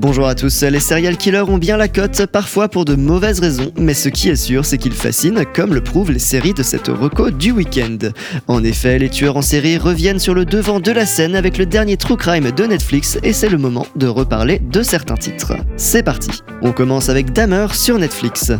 Bonjour à tous, les serial killers ont bien la cote, parfois pour de mauvaises raisons, mais ce qui est sûr, c'est qu'ils fascinent, comme le prouvent les séries de cette reco du week-end. En effet, les tueurs en série reviennent sur le devant de la scène avec le dernier True Crime de Netflix, et c'est le moment de reparler de certains titres. C'est parti On commence avec Dahmer sur Netflix.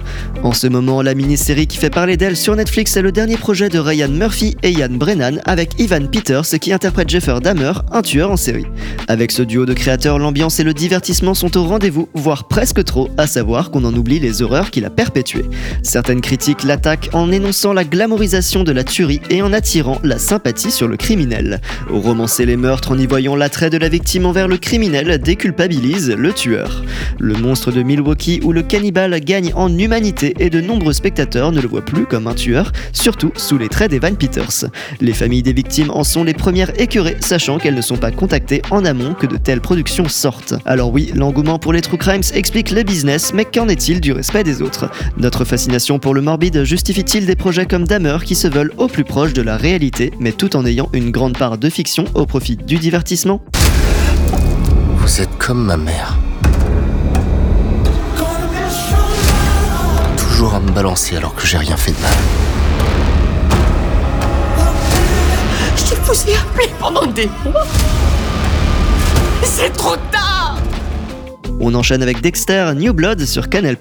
En ce moment, la mini-série qui fait parler d'elle sur Netflix est le dernier projet de Ryan Murphy et Ian Brennan avec Ivan Peters qui interprète Jeffrey Dahmer, un tueur en série. Avec ce duo de créateurs, l'ambiance et le divertissement sont au rendez-vous, voire presque trop, à savoir qu'on en oublie les horreurs qu'il a perpétuées. Certaines critiques l'attaquent en énonçant la glamorisation de la tuerie et en attirant la sympathie sur le criminel. Romancer les meurtres en y voyant l'attrait de la victime envers le criminel déculpabilise le tueur. Le monstre de Milwaukee où le cannibale gagne en humanité et de nombreux spectateurs ne le voient plus comme un tueur, surtout sous les traits d'Evan Peters. Les familles des victimes en sont les premières écœurées, sachant qu'elles ne sont pas contactées en amont que de telles productions sortent. Alors oui, L'engouement pour les true crimes explique le business, mais qu'en est-il du respect des autres? Notre fascination pour le morbide justifie-t-il des projets comme Dahmer qui se veulent au plus proche de la réalité, mais tout en ayant une grande part de fiction au profit du divertissement? Vous êtes comme ma mère. Toujours à me balancer alors que j'ai rien fait de mal. Je vous ai appelé pendant des mois. C'est trop tard on enchaîne avec Dexter New Blood sur Canal+.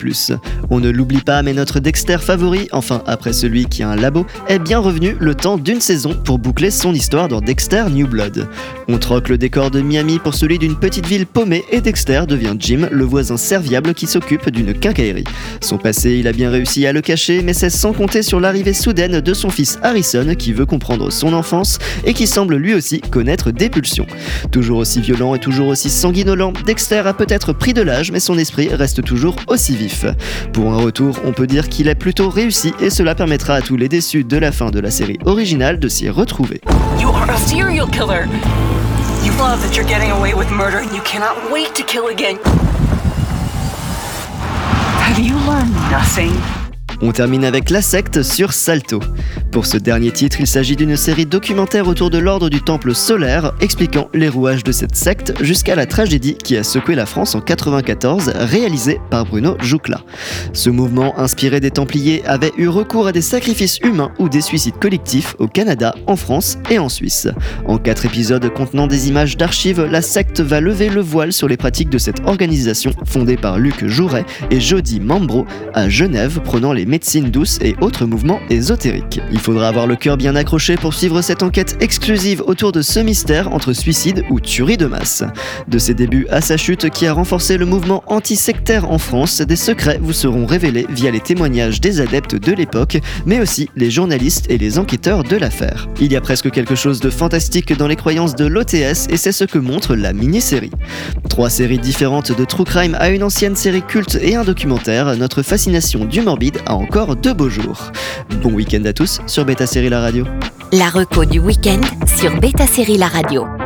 On ne l'oublie pas, mais notre Dexter favori, enfin après celui qui a un labo, est bien revenu le temps d'une saison pour boucler son histoire dans Dexter New Blood. On troque le décor de Miami pour celui d'une petite ville paumée et Dexter devient Jim, le voisin serviable qui s'occupe d'une quincaillerie. Son passé, il a bien réussi à le cacher, mais c'est sans compter sur l'arrivée soudaine de son fils Harrison qui veut comprendre son enfance et qui semble lui aussi connaître des pulsions. Toujours aussi violent et toujours aussi sanguinolent, Dexter a peut-être pris de l'âge, mais son esprit reste toujours aussi vif. Pour un retour, on peut dire qu'il est plutôt réussi et cela permettra à tous les déçus de la fin de la série originale de s'y retrouver. You are a serial killer. You love that you're getting away with murder and you cannot wait to kill again. Have you learned nothing? On termine avec La secte sur Salto. Pour ce dernier titre, il s'agit d'une série documentaire autour de l'ordre du Temple solaire, expliquant les rouages de cette secte jusqu'à la tragédie qui a secoué la France en 94, réalisée par Bruno Joucla. Ce mouvement, inspiré des Templiers, avait eu recours à des sacrifices humains ou des suicides collectifs au Canada, en France et en Suisse. En quatre épisodes contenant des images d'archives, la secte va lever le voile sur les pratiques de cette organisation fondée par Luc Jouret et Jody Mambro à Genève, prenant les médecine douce et autres mouvements ésotériques. Il faudra avoir le cœur bien accroché pour suivre cette enquête exclusive autour de ce mystère entre suicide ou tuerie de masse. De ses débuts à sa chute qui a renforcé le mouvement anti-sectaire en France, des secrets vous seront révélés via les témoignages des adeptes de l'époque, mais aussi les journalistes et les enquêteurs de l'affaire. Il y a presque quelque chose de fantastique dans les croyances de l'OTS et c'est ce que montre la mini-série. Trois séries différentes de True Crime à une ancienne série culte et un documentaire, notre fascination du morbide a encore deux beaux jours. Bon week-end à tous sur Beta Série La Radio. La reco du week-end sur Beta Série La Radio.